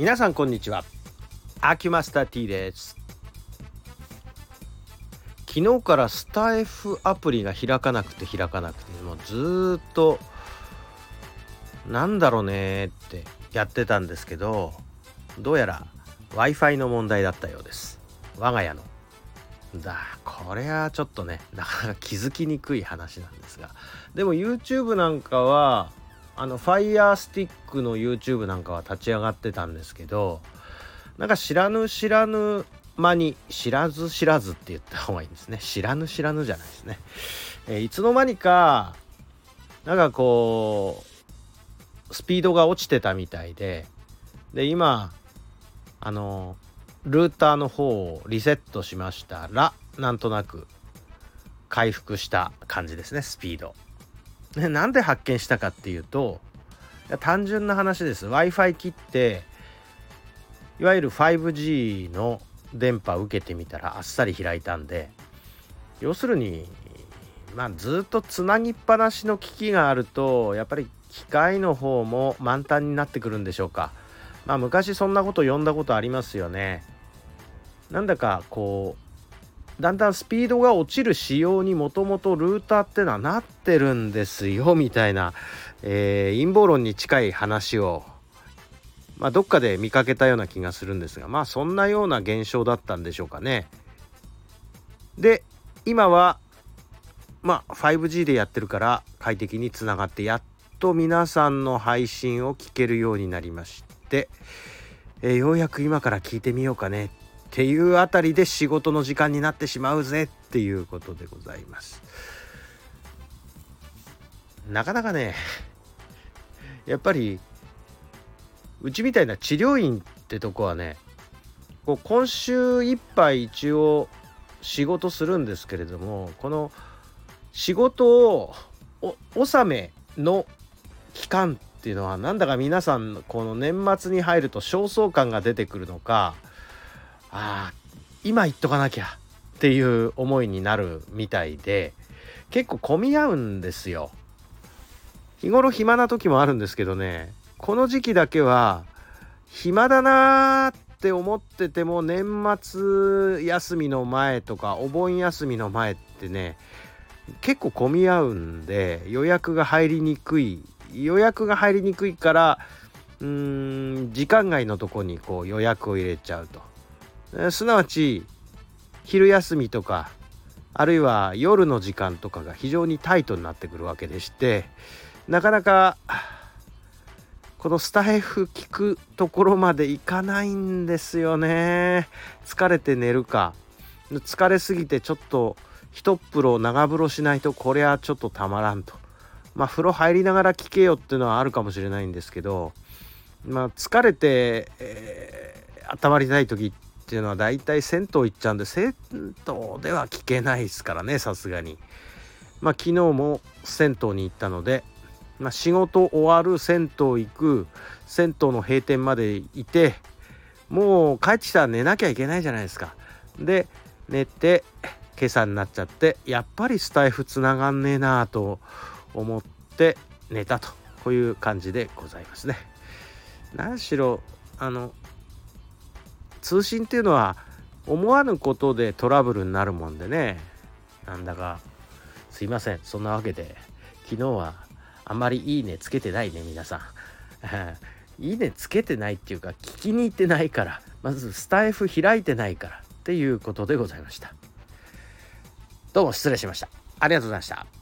皆さんこんにちは。アキュマスター T です。昨日からスタイフアプリが開かなくて開かなくてもうずっとなんだろうねってやってたんですけどどうやら w i f i の問題だったようです。我が家の。だこれはちょっとねなかなか気づきにくい話なんですが。でも YouTube なんかはあの Firestick の YouTube なんかは立ち上がってたんですけどなんか知らぬ知らぬ間に知らず知らずって言った方がいいんですね知らぬ知らぬじゃないですね、えー、いつの間にかなんかこうスピードが落ちてたみたいでで今あのルーターの方をリセットしましたらなんとなく回復した感じですねスピード。ね、なんで発見したかっていうと単純な話です。W i f i 切っていわゆる 5G の電波を受けてみたらあっさり開いたんで要するにまあずっとつなぎっぱなしの機器があるとやっぱり機械の方も満タンになってくるんでしょうか。まあ昔そんなこと読んだことありますよね。なんだかこうだんだんスピードが落ちる仕様にもともとルーターってのはなってるんですよみたいな、えー、陰謀論に近い話をまあ、どっかで見かけたような気がするんですがまあそんなような現象だったんでしょうかね。で今はまあ 5G でやってるから快適につながってやっと皆さんの配信を聞けるようになりまして、えー、ようやく今から聞いてみようかねっていうあたりで仕事の時間になってしまうぜっていうことでございます。なかなかねやっぱりうちみたいな治療院ってとこはねこう今週いっぱい一応仕事するんですけれどもこの仕事を納めの期間っていうのはなんだか皆さんこの年末に入ると焦燥感が出てくるのかあ今言っとかなきゃっていう思いになるみたいで結構混み合うんですよ。日頃暇な時もあるんですけどねこの時期だけは暇だなーって思ってても年末休みの前とかお盆休みの前ってね結構混み合うんで予約が入りにくい予約が入りにくいからうーん時間外のとこにこう予約を入れちゃうとすなわち昼休みとかあるいは夜の時間とかが非常にタイトになってくるわけでしてなかなかこのスタイフ聞くところまでいかないんですよね。疲れて寝るか疲れすぎてちょっと一風呂長風呂しないとこれはちょっとたまらんと。まあ風呂入りながら聞けよっていうのはあるかもしれないんですけどまあ疲れて、えー、温まりたい時ってていうのはだいたい銭湯行っちゃうんで銭湯では聞けないですからねさすがにまあ昨日も銭湯に行ったのでまあ、仕事終わる銭湯行く銭湯の閉店までいてもう帰ってきたら寝なきゃいけないじゃないですか。で寝て今朝になっちゃってやっぱりスタイフつながんねえなあと思って寝たとこういう感じでございますね。何しろあの通信っていうのは思わぬことでトラブルになるもんでねなんだかすいませんそんなわけで昨日はあんまりいいねつけてないね、皆さん。いいねつけてないっていうか、聞きに行ってないから、まずスタイフ開いてないからっていうことでございました。どうも失礼しました。ありがとうございました。